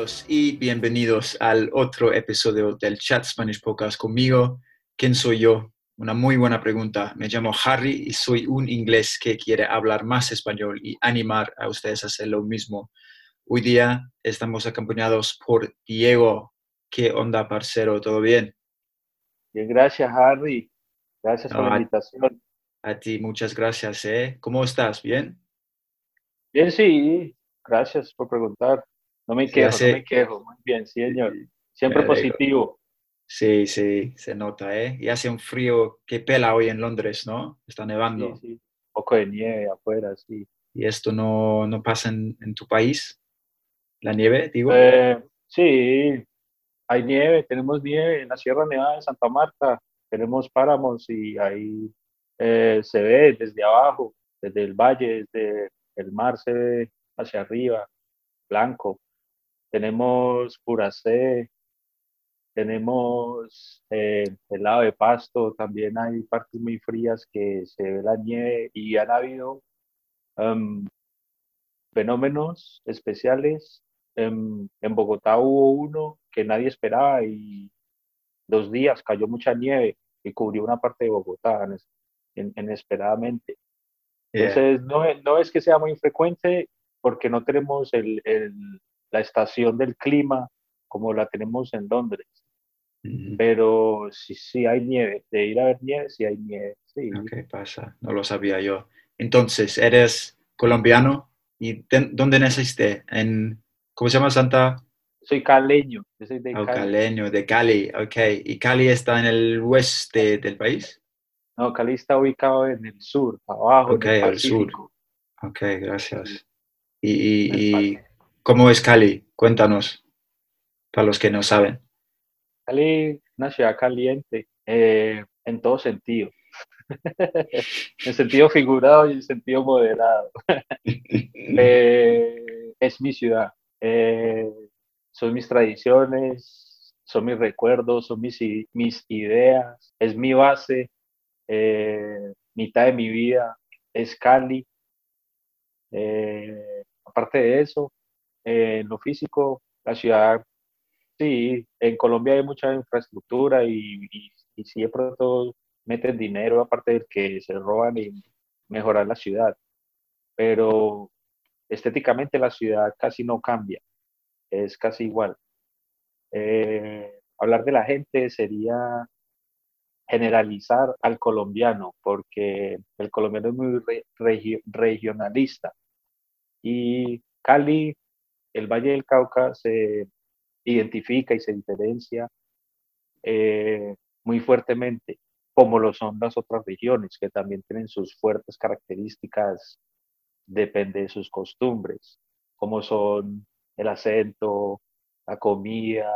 Todos y bienvenidos al otro episodio del Chat Spanish Podcast conmigo. ¿Quién soy yo? Una muy buena pregunta. Me llamo Harry y soy un inglés que quiere hablar más español y animar a ustedes a hacer lo mismo. Hoy día estamos acompañados por Diego. ¿Qué onda, parcero? ¿Todo bien? Bien, gracias, Harry. Gracias por la a- invitación. A ti, muchas gracias. ¿eh? ¿Cómo estás? ¿Bien? Bien, sí, gracias por preguntar. No me Sí, quejo, hace- no me quejo. Muy bien, sí, señor. Siempre positivo. Sí, sí, se nota, ¿eh? Y hace un frío que pela hoy en Londres, ¿no? Está nevando. Sí, sí. Un poco de nieve afuera, sí. ¿Y esto no, no pasa en, en tu país? ¿La nieve, digo? Eh, sí, hay nieve, tenemos nieve en la Sierra Nevada de Santa Marta. Tenemos páramos y ahí eh, se ve desde abajo, desde el valle, desde el mar se ve hacia arriba, blanco. Tenemos Puracé, tenemos eh, el lado de Pasto, también hay partes muy frías que se ve la nieve y han habido em, fenómenos especiales. Em, en Bogotá hubo uno que nadie esperaba y dos días cayó mucha nieve y cubrió una parte de Bogotá ines- in- inesperadamente. Yeah. Entonces, no, es- no es que sea muy frecuente porque no tenemos el, el- la estación del clima como la tenemos en Londres, pero sí, sí hay nieve, de ir a ver nieve, sí hay nieve, sí. Ok, pasa. No lo sabía yo. Entonces, ¿eres colombiano? ¿Y de- dónde naciste? En, ¿cómo se llama Santa? Soy caleño, yo soy de Oh, Cali. caleño, de Cali. Ok. ¿Y Cali está en el oeste del país? No, Cali está ubicado en el sur, abajo, Ok, al sur. Ok, gracias. ¿Y. cómo es Cali? Cuéntanos, para los que no saben. Cali, una ciudad caliente, eh, en todo sentido. en sentido figurado y en sentido moderado. Eh, es mi ciudad. Eh, son mis tradiciones, son mis recuerdos, son mis, mis ideas, es mi base. mitad de mi vida es Cali. Aparte de eso, en lo físico, la ciudad, sí, en Colombia hay mucha infraestructura y, y, y meten dinero, aparte del que se roban y mejorar la ciudad. Pero estéticamente la ciudad casi no cambia, es casi igual. Eh, hablar de la gente sería generalizar al colombiano, porque el colombiano es muy re- regio- regionalista. Y Cali, el Valle del Cauca, se identifica y se diferencia eh, muy fuertemente, como lo son las otras regiones, que también tienen sus fuertes características, depende de sus costumbres, como son el acento, la comida,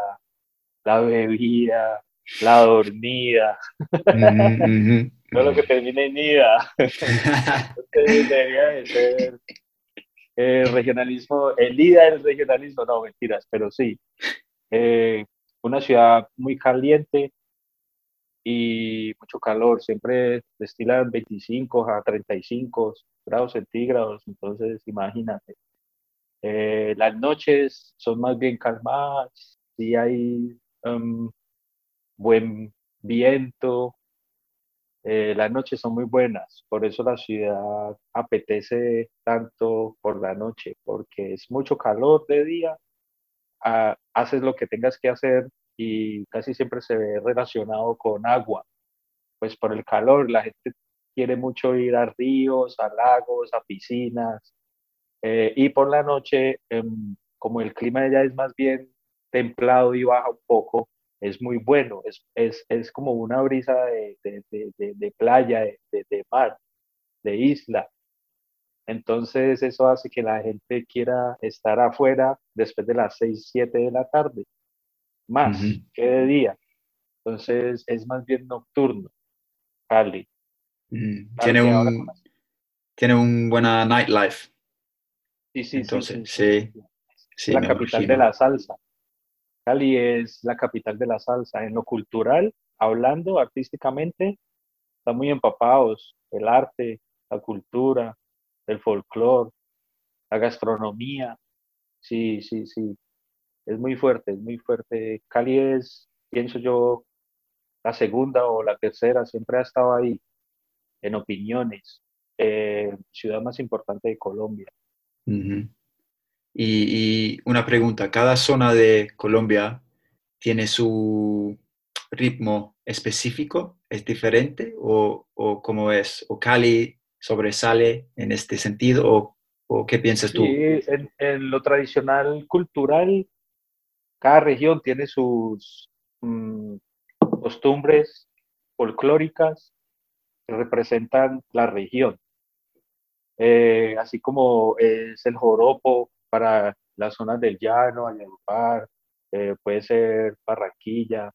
la bebida, la dormida, Ujú, ujú. todo lo que termina en ida. Entonces, debería de ser eh, regionalismo, el ida del regionalismo, no mentiras, pero sí. Eh, una ciudad muy caliente y mucho calor, siempre destilan 25 a 35 grados centígrados, entonces imagínate. Eh, las noches son más bien calmadas, sí hay um, buen viento, eh, las noches son muy buenas, por eso la ciudad apetece tanto por la noche, porque es mucho calor de día, haces lo que tengas que hacer y casi siempre se ve relacionado con agua, pues por el calor la gente quiere mucho ir a ríos, a lagos, a piscinas, eh, y por la noche, em, como el clima ya es más bien templado y baja un poco, es muy bueno, es, es, es como una brisa de, de, de, playa, de, de, mar, de isla. Entonces eso hace que la gente quiera estar afuera después de las 6, 7 de la tarde. más que de día. Entonces es más bien nocturno, Cali. Tiene un, tiene un buena nightlife. Sí, sí, Entonces, sí. sí, la capital de la salsa. Cali es la capital de la salsa. En lo cultural, hablando artísticamente, están muy empapados. El arte, la cultura, el folclore, la gastronomía. Sí, sí, sí. Es muy fuerte, es muy fuerte. Cali es, pienso yo, la segunda o la tercera, siempre ha estado ahí en opiniones. Eh, ciudad más importante de Colombia. Y, una pregunta, ¿cada zona de Colombia tiene su ritmo específico? ¿Es diferente? ¿O, o cómo es? ¿O Cali sobresale en este sentido? ¿O, qué piensas tú? En, en, lo tradicional cultural, cada región tiene sus mm, costumbres folclóricas que representan la región. Eh, así como es el joropo para las zonas del llano, Valledupar, eh, puede ser Barranquilla,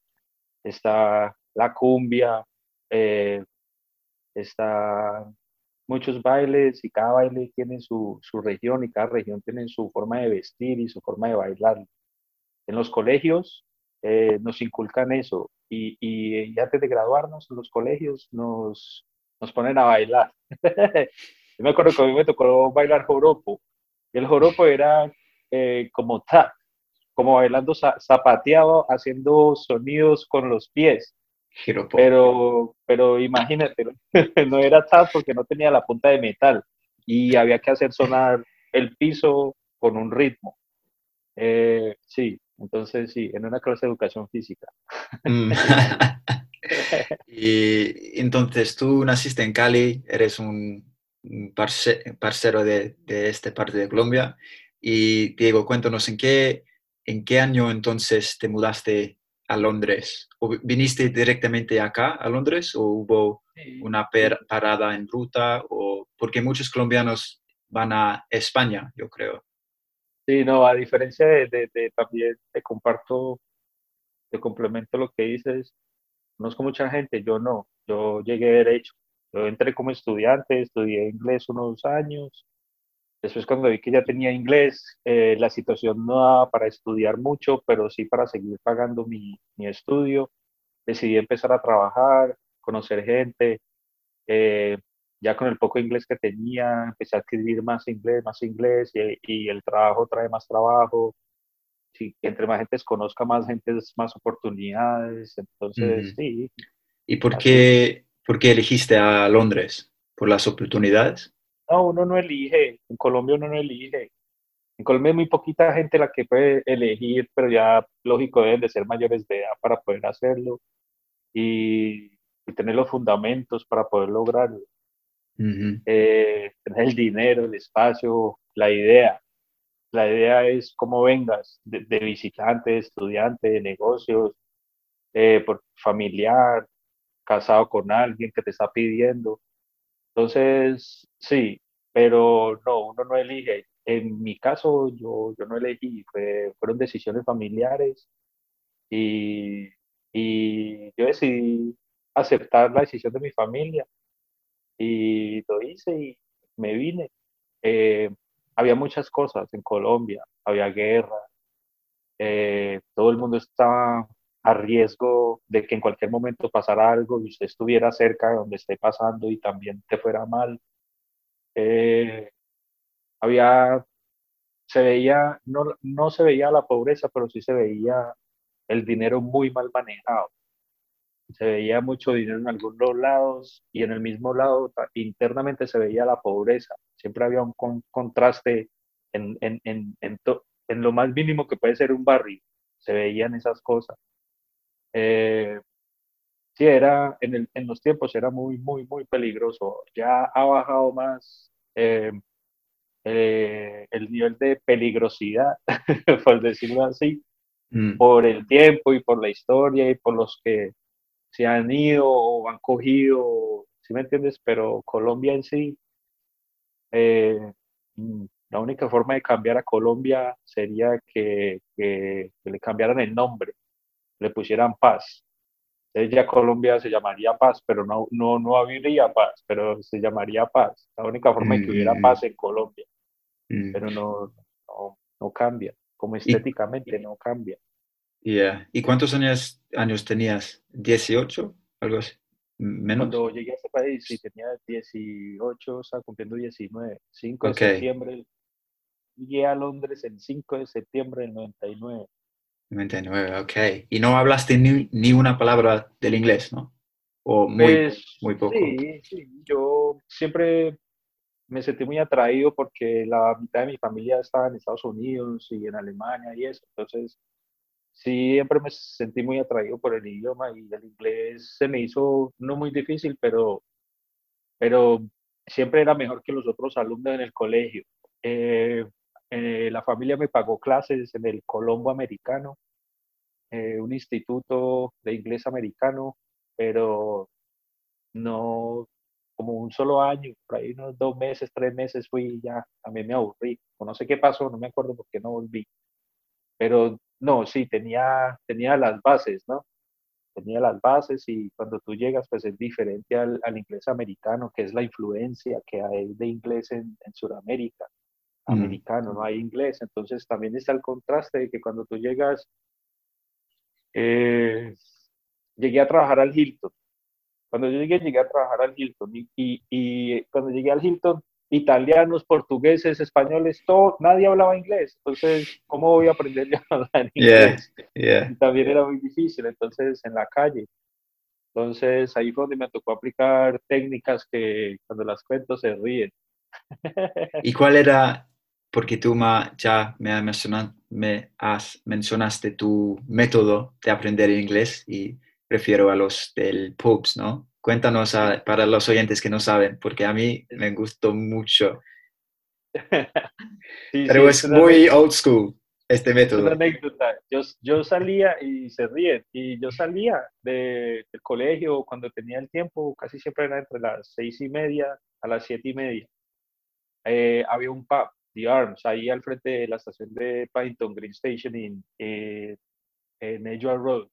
está la cumbia, eh, está muchos bailes y cada baile tiene su, su, región y cada región tiene su forma de vestir y su forma de bailar. En los colegios eh, nos inculcan eso y, y, antes de graduarnos en los colegios nos, nos ponen a bailar. Yo me acuerdo que a mí me bailar joropo. El joropo era eh, como tap, como bailando zapateado, haciendo sonidos con los pies. Pero, pero imagínate, no era tap porque no tenía la punta de metal y había que hacer sonar el piso con un ritmo. Eh, sí, entonces sí, en una clase de educación física. Mm. y entonces tú naciste en Cali, eres un parcero de, de esta parte de Colombia. Y Diego, cuéntanos, ¿en qué, ¿en qué año entonces te mudaste a Londres? ¿O viniste directamente acá a Londres o hubo una parada en ruta? O, porque muchos colombianos van a España, yo creo. Sí, no, a diferencia de, de, también te comparto, te complemento lo que dices, conozco mucha gente, yo no, yo llegué derecho, yo entré como estudiante, estudié inglés unos años. Después cuando vi que ya tenía inglés, eh, la situación no daba para estudiar mucho, pero sí para seguir pagando mi, mi estudio. Decidí empezar a trabajar, conocer gente. Eh, ya con el poco inglés que tenía, empecé a adquirir más inglés, más inglés, y, y el trabajo trae más trabajo. Si entre más gente conozca, más gente, más oportunidades. Entonces, sí. ¿Y por qué, ¿Por qué elegiste a Londres? ¿Por las oportunidades? No, uno no elige. En Colombia uno no elige. En Colombia hay muy poquita gente la que puede elegir, pero ya lógico deben de ser mayores de edad para poder hacerlo y, tener los fundamentos para poder lograrlo. Eh, tener el dinero, el espacio, la idea. La idea es cómo vengas, de, visitante, de estudiante, de negocios, eh, por familiar, casado con alguien que te está pidiendo. Entonces, sí, pero no, uno no elige. En mi caso, yo, yo no elegí, fueron decisiones familiares y, y yo decidí aceptar la decisión de mi familia y lo hice y me vine. Eh, había muchas cosas en Colombia, había guerra, eh, todo el mundo estaba a riesgo de que en cualquier momento pasara algo y usted estuviera cerca de donde esté pasando y también te fuera mal. Eh, había, se veía, no, no se veía la pobreza, pero sí se veía el dinero muy mal manejado. Se veía mucho dinero en algunos lados y en el mismo lado internamente se veía la pobreza. Siempre había un contraste en, en, en, en lo más mínimo que puede ser un barrio. Se veían esas cosas. Eh, sí, era, en, el, en, los tiempos era muy, muy, muy peligroso. Ya ha bajado más eh, eh, el nivel de peligrosidad, por decirlo así, mm. por el tiempo y por la historia y por los que se han ido o han cogido, ¿sí me entiendes? Pero Colombia en sí, mm, la única forma de cambiar a Colombia sería que, que le cambiaran el nombre le pusieran paz. Ella Colombia se llamaría paz, pero no, no, no habría paz, pero se llamaría paz. La única forma de que hubiera Mm. paz en Colombia, Mm, pero no, no, no cambia. Como estéticamente no cambia. yeah. ¿Y cuántos años, años tenías? ¿18? ¿Algo así? ¿Menos? Cuando llegué a este país, sí, tenía 18, estaba cumpliendo 19. 5 de Ok. septiembre. Llegué a Londres el 5 de septiembre del 99. 99, ok. Y no hablaste ni, ni una palabra del inglés, ¿no? O muy, Pues, muy poco. Sí, sí, yo siempre me sentí muy atraído porque la mitad de mi familia estaba en Estados Unidos y en Alemania y eso. Entonces, siempre me sentí muy atraído por el idioma y el inglés se me hizo no muy difícil, pero, pero siempre era mejor que los otros alumnos en el colegio. Eh, eh, la familia me pagó clases en el Colombo Americano, eh, un instituto de inglés americano, pero no como un solo año, por ahí unos dos meses, tres meses fui y ya, también me aburrí. No sé qué pasó, no me acuerdo por qué no volví. Pero no, sí, tenía, tenía las bases, ¿no? Tenía las bases y cuando tú llegas, pues es diferente al, al inglés americano, que es la influencia que hay de inglés en, en Sudamérica. Americano, no hay inglés. Entonces también está el contraste de que cuando tú llegas, eh, llegué a trabajar al Hilton. Cuando yo llegué, llegué a trabajar al Hilton. Y, y, y cuando llegué al Hilton, italianos, portugueses, españoles, todo, nadie hablaba inglés. Entonces, ¿cómo voy a aprender yo a hablar Yeah. inglés? Yeah. Y también era muy difícil, entonces, en la calle. Entonces, ahí fue donde me tocó aplicar técnicas que cuando las cuento se ríen. ¿Y cuál era, porque tú ma- ya me, ha mencionado, me has, mencionaste tu método de aprender inglés y prefiero a los del pubs, ¿no? Cuéntanos a- para los oyentes que no saben, porque a mí me gustó mucho, Sí, pero sí, es una muy old school este Es una método. anécdota. Yo, yo salía y se ríen. Y yo salía de- del colegio cuando tenía el tiempo, casi siempre era entre las seis y media a las siete y media. Eh, había un pub, The Arms, ahí al frente de la estación de Paddington Green Station en, eh, en Edgeware Road.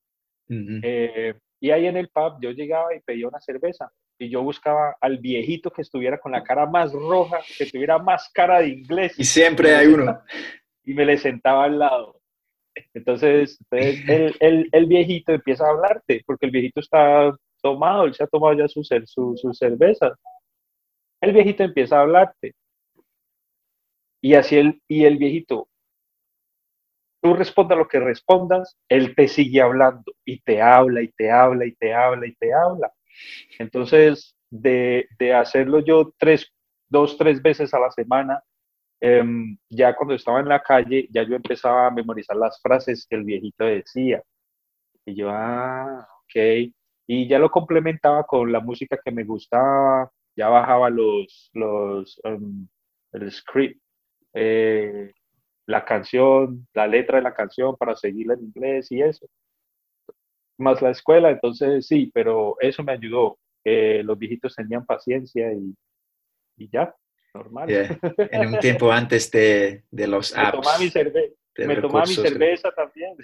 Ujú. Eh, y ahí en el pub yo llegaba y pedía una cerveza. Y yo buscaba al viejito que estuviera con la cara más roja, que tuviera más cara de inglés. Y siempre hay uno. y me le sentaba al lado. Entonces, entonces el, el, el viejito empieza a hablarte, porque el viejito está tomado, él se ha tomado ya su, su, su cerveza. El viejito empieza a hablarte. Y así el, y el viejito, tú respondas lo que respondas, él te sigue hablando y te habla y te habla y te habla y te habla. Entonces, de, de hacerlo yo tres, dos, tres veces a la semana, em, ya cuando estaba en la calle, ya yo empezaba a memorizar las frases que el viejito decía. Y yo, ah, ok. Y ya lo complementaba con la música que me gustaba, ya bajaba los, los, em, el script, eh, la canción, la letra de la canción para seguirla en inglés y eso. Más la escuela, entonces sí, pero eso me ayudó. que los viejitos tenían paciencia y, y ya, normal. Yeah. En un tiempo antes de, de los Me tomaba mi, apps, cerve de me tomaba mi recursos, cerveza también.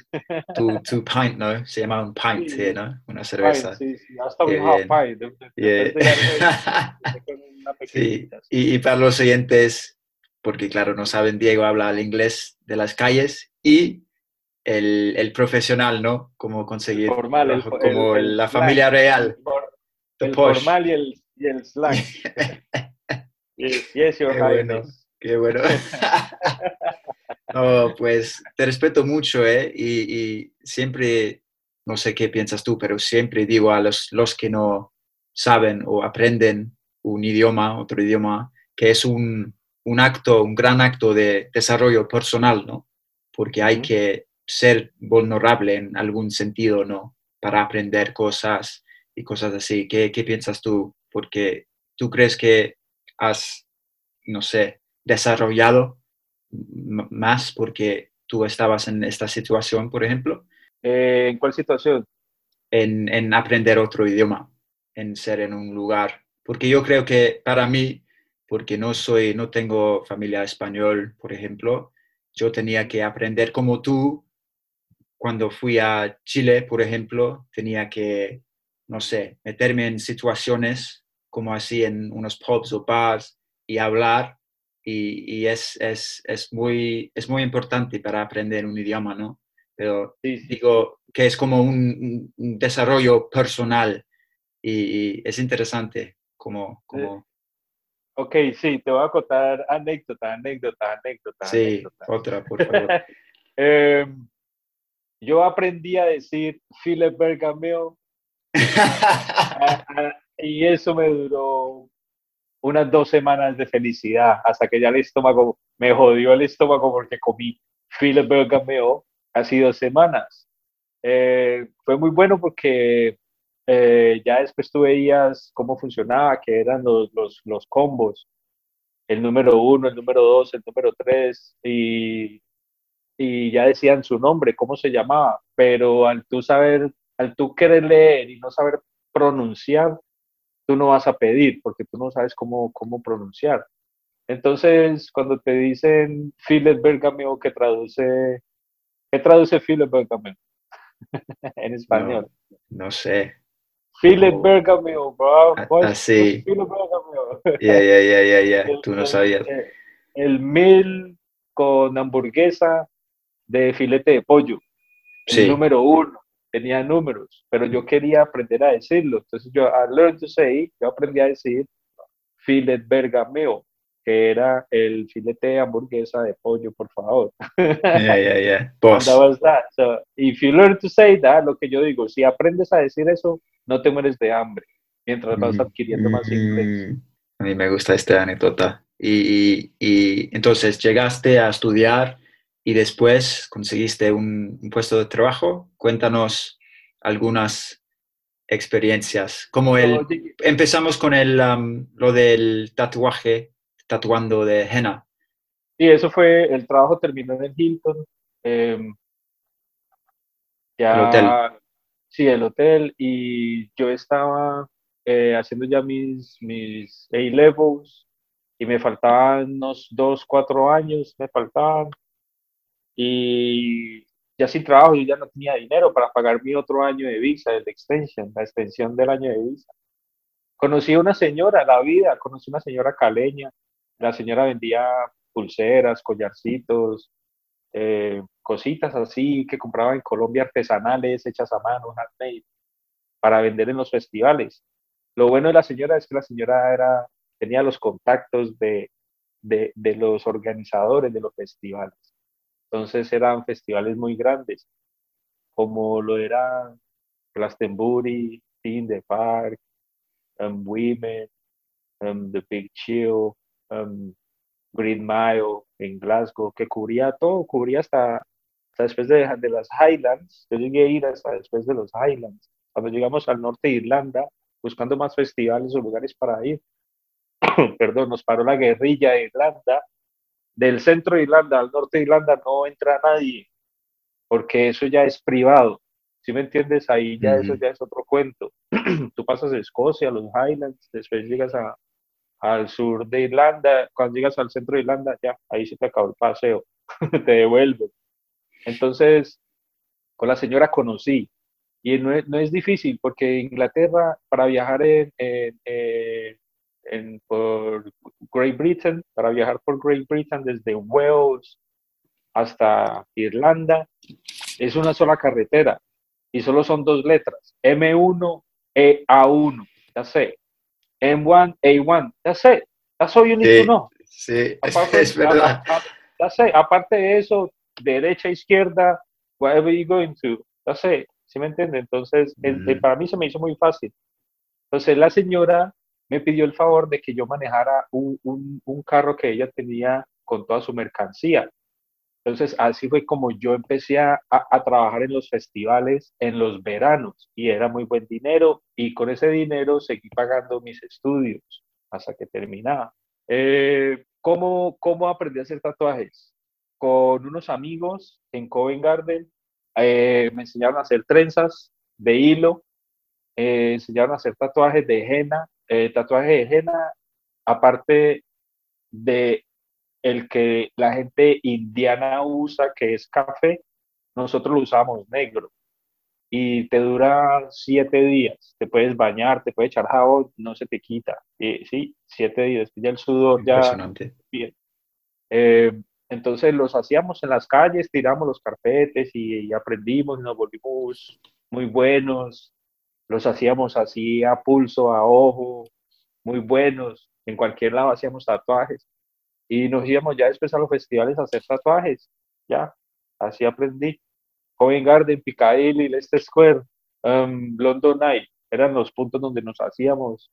tu, tu pint, ¿no? Se llama un pint, Sí. sí, ¿no? Una cerveza. Pint, sí, sí, hasta Qué un half pint. de- de- Yeah. de sí. y, y para los oyentes, porque claro, no saben, Diego habla el inglés de las calles y el, el profesional, ¿no? Cómo conseguir formal, el, trabajo, fo- el- como la familia real, El, formal y el, y el slang. Yes, yes, Qué bueno. Qué bueno. No, pues te respeto mucho, ¿eh? Y, y siempre, no sé qué piensas tú, pero siempre digo a los, los que no saben o aprenden un idioma, otro idioma, que es un, un acto, un gran acto de desarrollo personal, ¿no? Porque hay que ser vulnerable en algún sentido, ¿no? Para aprender cosas y cosas así. ¿Qué, qué piensas tú? Porque tú crees que has, no sé, desarrollado más porque tú estabas en esta situación, por ejemplo, Eh, ¿En cuál situación? en, en aprender otro idioma, en ser en un lugar. Porque yo creo que para mí, porque no soy, no tengo familia español, por ejemplo, yo tenía que aprender como tú cuando fui a Chile, por ejemplo, tenía que, no sé, meterme en situaciones como así en unos pubs o bars y hablar. Y, es, es, es, muy, es muy importante para aprender un idioma, ¿no? Pero digo que es como un, desarrollo personal y, es interesante como... como... Ok, sí, te voy a contar anécdota, anécdota, anécdota. Sí, otra, por favor. Em, yo aprendí a decir Philip Bergameo y eso me duró unas dos semanas de felicidad hasta que ya el estómago me jodió el estómago porque comí Philip Bergameo hace dos semanas. Eh, fue muy bueno porque eh, ya después tú veías cómo funcionaba, que eran los, los, los combos, el número uno, el número dos, el número tres, y, y ya decían su nombre, cómo se llamaba, pero al tú saber, al tú querer leer y no saber pronunciar, tú no vas a pedir porque tú no sabes cómo, cómo pronunciar. Entonces, cuando te dicen Philip Bergameo, que traduce, ¿qué traduce Philip Bergameo en español? No, sé. Philip Bergameo, bro. Así. Ya, ya, ya, ya, ya. Tú no sabías. El, mil con hamburguesa de filete de pollo. El número uno tenía números, pero yo quería aprender a decirlo. Entonces yo, I learned to say, yo aprendí a decir filet bergameo, que era el filete de hamburguesa de pollo, por favor. Yeah, yeah, yeah. Boss. That was that. So, if you learn to say that, lo que yo digo, si aprendes a decir eso, no te mueres de hambre mientras vas mm, adquiriendo más inglés. Mm. A mí me gusta esta anécdota. Y, y, entonces llegaste a estudiar y después conseguiste un, puesto de trabajo. Cuéntanos algunas experiencias. Como el, empezamos con el, um, lo del tatuaje, tatuando de henna. Sí, eso fue, el trabajo terminó en el Hilton. Em, ya, el hotel. Sí, el hotel. Y yo estaba eh, haciendo ya mis, mis A-levels y me faltaban unos dos, cuatro años, me faltaban y ya sin trabajo yo ya no tenía dinero para pagar mi otro año de visa, de extension, la extensión del año de visa. Conocí a una señora, la vida, conocí a una señora caleña, la señora vendía pulseras, collarcitos, eh, cositas así que compraba en Colombia artesanales, hechas a mano, handmade, para vender en los festivales. Lo bueno de la señora es que la señora era, tenía los contactos de, de, los organizadores de los festivales. Entonces eran festivales muy grandes, como lo eran Glastonbury, Teen the Park, um, Women, um, The Big Chill, um, Green Mile en Glasgow, que cubría todo, cubría hasta, después de, de, las Highlands. Yo llegué a ir hasta después de los Highlands. Cuando llegamos al norte de Irlanda, buscando más festivales o lugares para ir, perdón, nos paró la guerrilla de Irlanda del centro de Irlanda al norte de Irlanda no entra nadie, porque eso ya es privado. Si me entiendes? Ahí ya eso ya es otro cuento. Tú pasas a Escocia, a los Highlands, después llegas a, al sur de Irlanda, cuando llegas al centro de Irlanda, ya, ahí se te acabó el paseo, te devuelve. Entonces, con la señora conocí, y no es, no es difícil, porque Inglaterra, para viajar en, en, por Great Britain, para viajar por Great Britain desde Wales hasta Irlanda, es una sola carretera y solo son dos letras, M1, EA1, ya sé, M1, A1, ya sé, that's all you need to know. Sí, es verdad. ya sé, aparte de eso, derecha, izquierda, whatever you going to, ya sé, ¿sí me entiende? Entonces, para mí se me hizo muy fácil. Entonces, la señora me pidió el favor de que yo manejara un, un, carro que ella tenía con toda su mercancía. Entonces, así fue como yo empecé a, a, trabajar en los festivales en los veranos y era muy buen dinero y con ese dinero seguí pagando mis estudios hasta que terminaba. Eh, ¿cómo, ¿Cómo aprendí a hacer tatuajes? Con unos amigos en Covent Garden eh, me enseñaron a hacer trenzas de hilo, eh, enseñaron a hacer tatuajes de henna eh, tatuaje de henna, aparte de el que la gente indiana usa, que es café, nosotros lo usamos negro y te dura siete días. Te puedes bañar, te puedes echar jabón, no se te quita. Eh, sí, siete días. Ya el sudor ya... Bien. Eh, entonces los hacíamos en las calles, tiramos los carpetes y, y aprendimos y nos volvimos muy buenos. Los hacíamos así a pulso, a ojo, muy buenos. En cualquier lado hacíamos tatuajes. Y nos íbamos ya después a los festivales a hacer tatuajes. Ya, así aprendí. Covent Garden, Piccadilly, Leicester Square, um, London Night, eran los puntos donde nos hacíamos.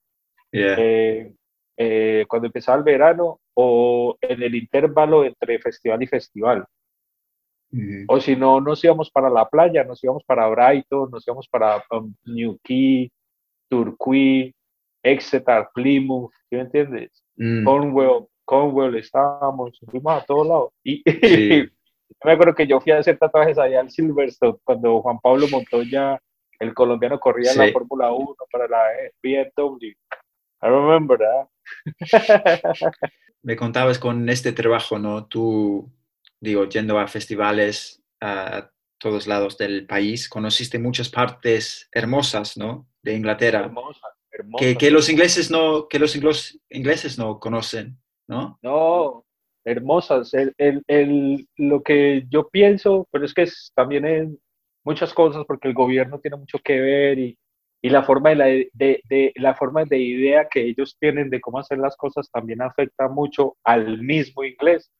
Eh, eh, cuando empezaba el verano o en el intervalo entre festival y festival. O si no, nos íbamos para la playa, nos íbamos para Brighton, nos íbamos para um, Newquay, Turquí, Exeter, Plymouth, ¿sí me entiendes? Mm. Cornwall, Cornwall, estábamos, fuimos a todos lados. Y, me acuerdo que yo fui a hacer tatuajes allá al Silverstone cuando Juan Pablo Montoya, el colombiano, corría en la Fórmula 1 para la BMW. I remember that. me contabas con este trabajo, ¿no? Tú, digo, yendo a festivales a todos lados del país, conociste muchas partes hermosas, ¿no? De Inglaterra. Hermosas, hermosas. Que, los ingleses no, que los ingleses no conocen, ¿no? Hermosas. El, lo que yo pienso, pero es que también en muchas cosas, porque el gobierno tiene mucho que ver y, la, forma de la, de, la forma de idea que ellos tienen de cómo hacer las cosas también afecta mucho al mismo inglés.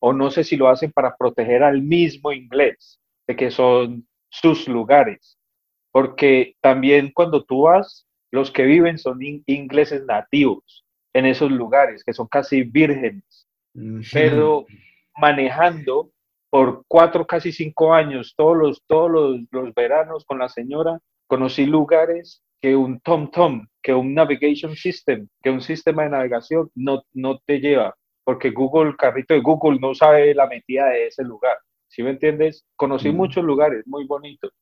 O no sé si lo hacen para proteger al mismo inglés, de que son sus lugares. Porque también cuando tú vas, los que viven son ingleses nativos en esos lugares, que son casi vírgenes pero manejando por cuatro, casi cinco años, todos los, todos los, veranos con la señora, conocí lugares que un TomTom, que un navigation system, que un sistema de navegación no, no te lleva, porque Google, el carrito de Google no sabe la metida de ese lugar. ¿Sí me entiendes? Conocí muchos lugares muy bonitos.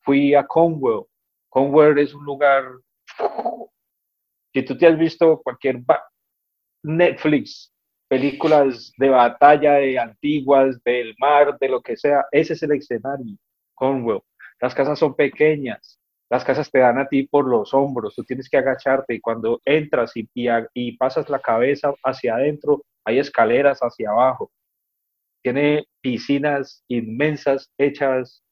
Fui a Conwell. Conwell es un lugar. Si tú te has visto cualquier Netflix, películas de batalla de antiguas, del mar, de lo que sea. Ese es el escenario, Conwell. Las casas son pequeñas, las casas te dan a ti por los hombros, tú tienes que agacharte y cuando entras y, y, pasas la cabeza hacia adentro, hay escaleras hacia abajo. Tiene piscinas inmensas hechas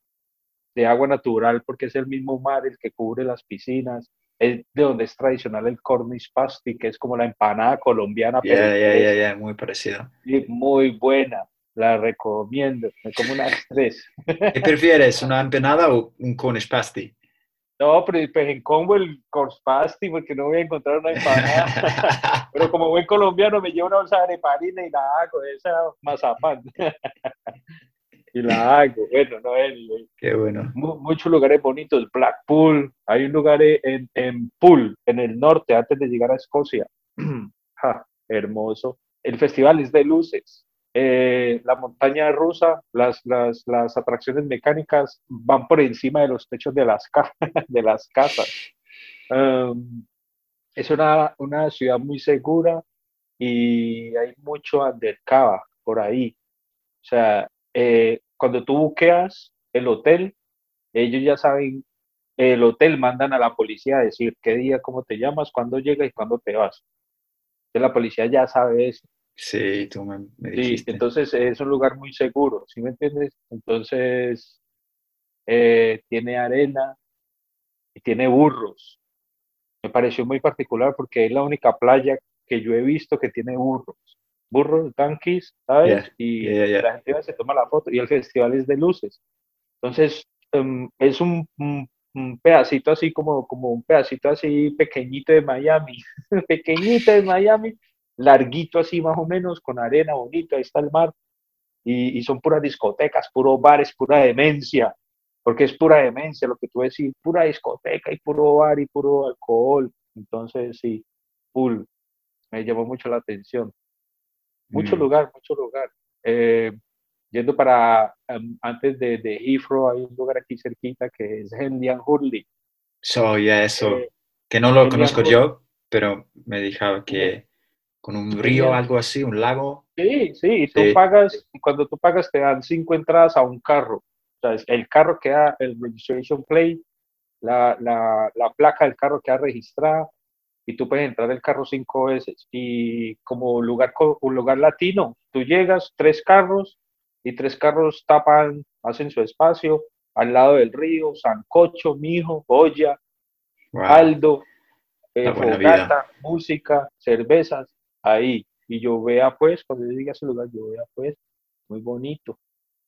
de agua natural porque es el mismo mar el que cubre las piscinas es de donde es tradicional el cornish pasty, que es como la empanada colombiana. Ya, ya, ya, muy parecido. Y muy buena, la recomiendo, me como unas tres. ¿Qué prefieres, una empanada o un cornish pasty? No, pero pues en Congo el cornish pasty, porque no voy a encontrar una empanada. pero como buen colombiano me llevo una bolsa de areparina y la hago, esa mazapán y la hago. Bueno, no es. Qué bueno. muchos lugares bonitos. Blackpool, hay un lugar en, en Pool, en el norte, antes de llegar a Escocia. hermoso. El festival es de luces. Eh, la montaña rusa, las, las, las, atracciones mecánicas van por encima de los techos de las, de las casas. Um, es una, una ciudad muy segura y hay mucho undercover por ahí. O sea, eh, cuando tú buqueas el hotel, ellos ya saben, el hotel mandan a la policía a decir qué día, cómo te llamas, cuándo llegas y cuándo te vas. Entonces la policía ya sabe eso. Sí, tú me, dijiste. Sí, entonces es un lugar muy seguro, ¿sí me entiendes? Entonces eh, tiene arena y tiene burros. Me pareció muy particular porque es la única playa que yo he visto que tiene burros burros, tanquis, ¿sabes? y la gente se toma la foto y el festival es de luces. Entonces, em, es un, pedacito así como, como un pedacito así pequeñito de Miami, pequeñito de Miami, larguito así más o menos, con arena bonita, ahí está el mar, y, y son puras discotecas, puros bares, pura demencia, porque es pura demencia lo que tú decís, pura discoteca y puro bar y puro alcohol. Entonces, sí, full, me llamó mucho la atención. Mucho mm. lugar, mucho lugar. Eh, yendo para, em, antes de, de, Heathrow, hay un lugar aquí cerquita que es Hendian Hurley. So, ya eso, eh, que no lo conozco yo, pero me dijo que con un río, algo así, un lago. Sí, sí, y tú pagas, cuando tú pagas te dan cinco entradas a un carro. O sea, el carro queda, el registration plate, la, la, la placa del carro queda registrada y tú puedes entrar el carro cinco veces. Y como lugar, un lugar latino, tú llegas, tres carros, y tres carros tapan, hacen su espacio, al lado del río, Sancocho, Mijo, Olla, Aldo, eh, música, cervezas, ahí. Y yo vea pues, cuando yo llegue a ese lugar, yo vea pues, muy bonito.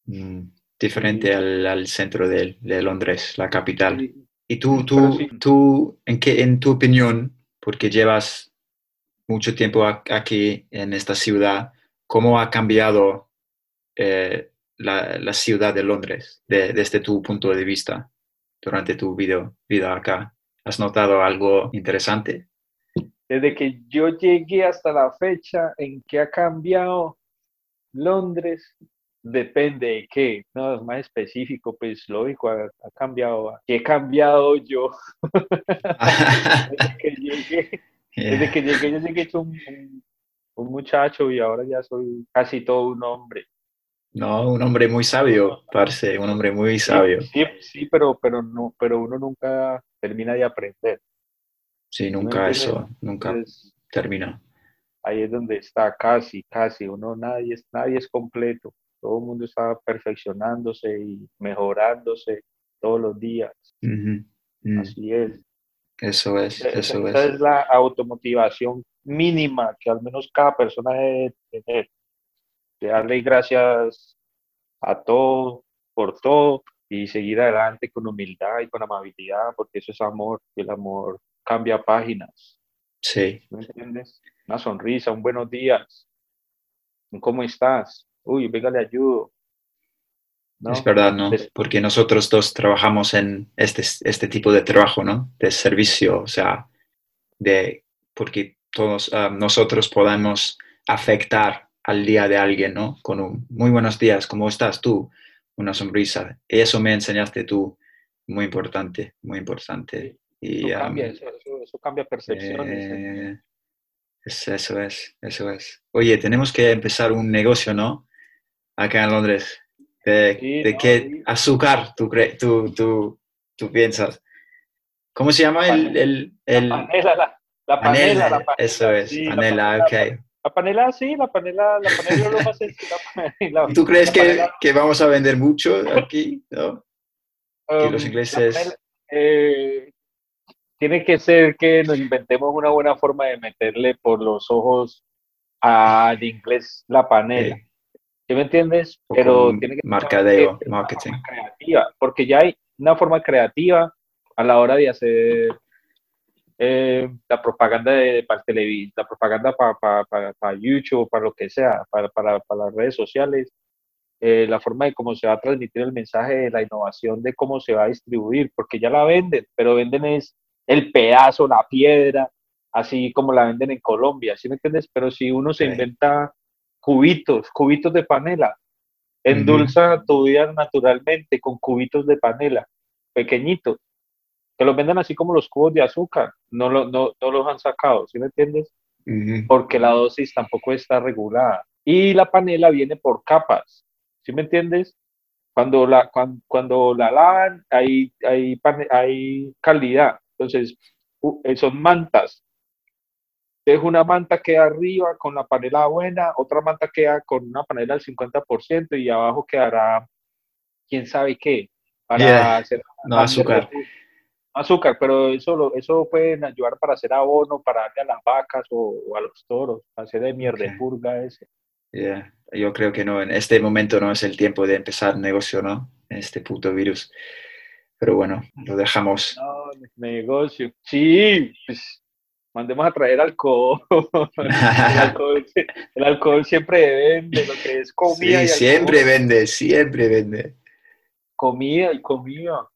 Mm, diferente al, al, centro de, de, Londres, la capital. ¿Y tú, tú, tú en, qué, en tu opinión, porque llevas mucho tiempo aquí en esta ciudad, cómo ha cambiado eh, la, ciudad de Londres desde tu punto de vista durante tu video, vida acá? ¿Has notado algo interesante? Desde que yo llegué hasta la fecha en que ha cambiado Londres, depende de qué, no es más específico, pues lógico, ha, ha cambiado. ¿Qué he cambiado yo? desde, que llegué, desde que llegué, yo llegué hecho un, un, muchacho y ahora ya soy casi todo un hombre. No, un hombre muy sabio, parce, un hombre muy sabio. Sí, sí, pero, pero, no, pero uno nunca termina de aprender. Sí, nunca eso, nunca termina. Ahí es donde está casi, casi, uno nadie es, nadie es completo, todo el mundo está perfeccionándose y mejorándose todos los días. Así es. Eso es, eso Esa es. la automotivación mínima que al menos cada persona debe tener. De darle gracias a todo, por todo, y seguir adelante con humildad y con amabilidad, porque eso es amor, y el amor cambia páginas. Sí. ¿Me entiendes? Una sonrisa, un buenos días. ¿Cómo estás? Uy, venga, le ayudo. Es verdad, ¿no? Porque nosotros dos trabajamos en este, este tipo de trabajo, ¿no? De servicio, o sea, de, porque todos ah, nosotros podemos afectar al día de alguien, ¿no? Con un muy buenos días, ¿cómo estás tú? Una sonrisa. Eso me enseñaste tú, muy importante, muy importante. Y, eso, cambia, eso, eso, cambia percepciones. Eh, eso es, eso es. Oye, tenemos que empezar un negocio, ¿no? Acá en Londres. ¿De, qué azúcar tú, tú, tú, tú, piensas? ¿Cómo se llama el, el, el... La panela, la, la panela, la panela, Eso es, panela, ok. La panela, sí, la panela, la panela lo. La, ¿Tú crees que, que, vamos a vender mucho aquí? ¿no? que los um, ingleses... Eh, tiene que ser que nos inventemos una buena forma de meterle por los ojos al inglés la panela. ¿Sí me entiendes? Pero tiene que marcadeo, marketing. creativa, porque ya hay una forma creativa a la hora de hacer eh, la propaganda de, para televisión, la propaganda para, para, para, YouTube, para lo que sea, para, para, para las redes sociales, eh, la forma de cómo se va a transmitir el mensaje de la innovación, de cómo se va a distribuir, porque ya la venden, pero venden es el pedazo, la piedra, así como la venden en Colombia, ¿sí me entiendes? Pero si uno se inventa cubitos, cubitos de panela, endulza tu vida naturalmente con cubitos de panela, pequeñitos, que los venden así como los cubos de azúcar, no, lo, no, no los han sacado, ¿sí me entiendes? Porque la dosis tampoco está regulada. Y la panela viene por capas, ¿sí me entiendes? Cuando la, cuando, cuando la lavan hay, hay, hay calidad, entonces, eh, son mantas. Dejo una manta queda arriba con la panela buena, otra manta queda con una panela al 50% y abajo quedará quién sabe qué. Para hacer no, azúcar. Azúcar, pero eso, eso pueden ayudar para hacer abono, para darle a las vacas o, a los toros, hacer de mierda de purga ese. Yo creo que no, en este momento no es el tiempo de empezar negocio, ¿no? En este puto virus. Pero bueno, lo dejamos. No, negocio. Sí, pues mandemos a traer alcohol. el, alcohol siempre vende, lo que es comida. Sí, siempre vende, siempre vende. Comida y comida.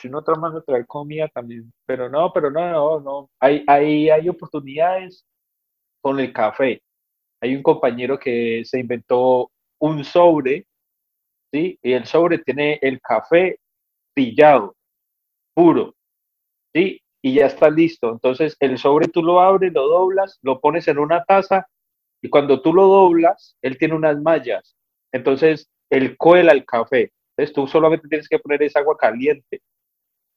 Si no tratamos de traer comida también. Pero no, pero no, no, no. Hay, hay, hay oportunidades con el café. Hay un compañero que se inventó un sobre, ¿sí? Y el sobre tiene el café pillado, puro, ¿sí? Y ya está listo. Entonces, el sobre tú lo abres, lo doblas, lo pones en una taza y cuando tú lo doblas, él tiene unas mallas. Entonces, él cuela el café. Entonces tú solamente tienes que poner esa agua caliente,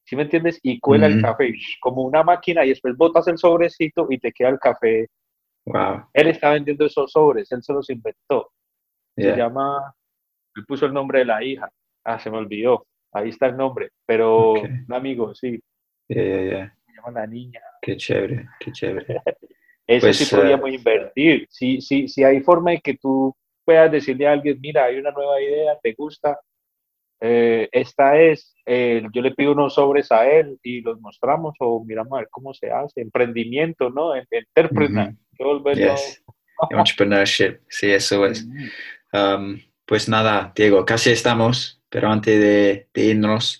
¿sí me entiendes? Y cuela el café como una máquina y después botas el sobrecito y te queda el café. Wow. Él está vendiendo esos sobres, él se los inventó. Se llama, él puso el nombre de la hija. Ah, se me olvidó. Ahí está el nombre. Pero un amigo, sí. Se llama la niña. Qué chévere, qué chévere. Eso sí pues, podríamos eh, invertir. Si, si, si hay forma de que tú puedas decirle a alguien, mira, hay una nueva idea, te gusta, eh, esta es, eh, yo le pido unos sobres a él y los mostramos o miramos a ver cómo se hace, emprendimiento, ¿no? Entrepreneur. Entrepreneurship, sí, eso es. Um, pues nada, Diego, casi estamos, pero antes de, irnos,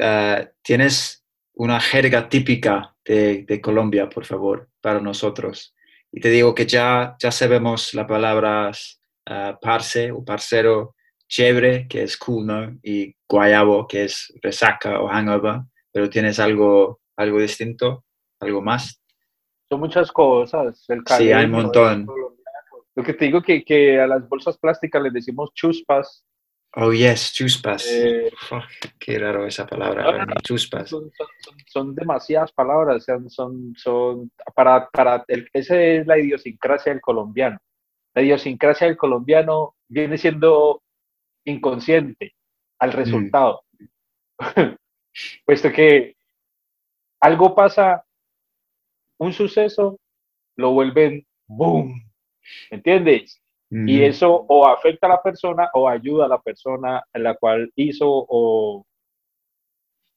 uh, ¿tienes una jerga típica de, de, Colombia, por favor, para nosotros? Y te digo que ya, ya sabemos las palabras uh, parce o parcero, chévere, que es cool, ¿no? Y guayabo, que es resaca o hangover, pero tienes algo, algo distinto, algo más. Son muchas cosas. El sí, hay un montón. Lo que te digo que, que a las bolsas plásticas les decimos chuspas. Oh, yes, chuspas. Eh, qué raro esa palabra, chuspas. Son, demasiadas palabras, son, son, para, para esa es la idiosincrasia del colombiano. La idiosincrasia del colombiano viene siendo inconsciente al mm. resultado. Puesto que algo pasa, un suceso, lo vuelven boom, ¿entiendes? Y eso o afecta a la persona o ayuda a la persona en la cual hizo o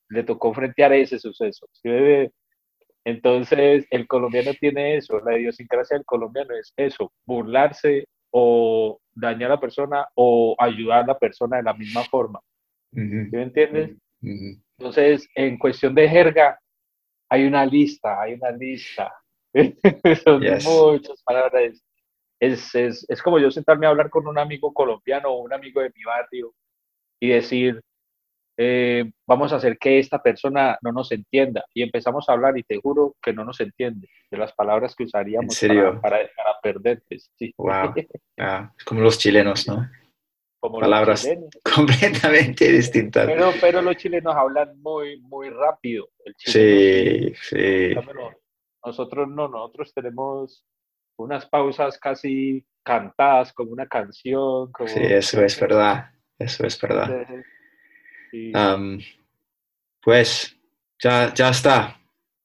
le tocó frentear ese suceso. Entonces, el colombiano tiene eso, la idiosincrasia del colombiano es eso, burlarse o dañar a la persona o ayudar a la persona de la misma forma. me entiendes? Entonces, en cuestión de jerga, hay una lista, hay una lista. Son muchas palabras. Es, es, es, como yo sentarme a hablar con un amigo colombiano o un amigo de mi barrio y decir, eh, vamos a hacer que esta persona no nos entienda. Y empezamos a hablar y te juro que no nos entiende de las palabras que usaríamos Para, para, perderte. Sí. Wow. Ah, es como los chilenos, ¿no? Como palabras completamente distintas. Pero, pero los chilenos hablan muy, muy rápido. sí, sí. Nosotros no, nosotros tenemos unas pausas casi cantadas, como una canción. Como... Sí, eso es verdad. Eso es verdad pues ya, ya está.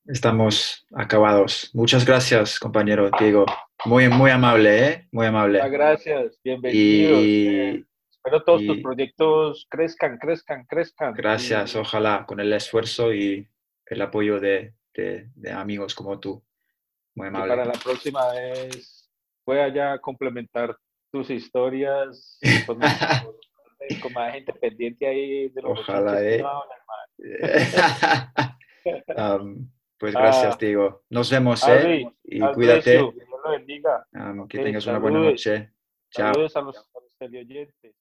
Estamos acabados. Muchas gracias, compañero Diego. Muy, muy amable, ¿eh? Muy amable. gracias, bienvenido. Y, espero todos tus proyectos crezcan, crezcan, crezcan. Gracias, ojalá con el esfuerzo y el apoyo de, de, amigos como tú. Muy amable. para la próxima vez pueda ya complementar tus historias con más gente pendiente ahí de los Ojalá, eh. um, pues gracias, Diego. Nos vemos, ¿eh? Y cuídate. Um, que tengas una buena noche. Chao. Saludos a los teleoyentes.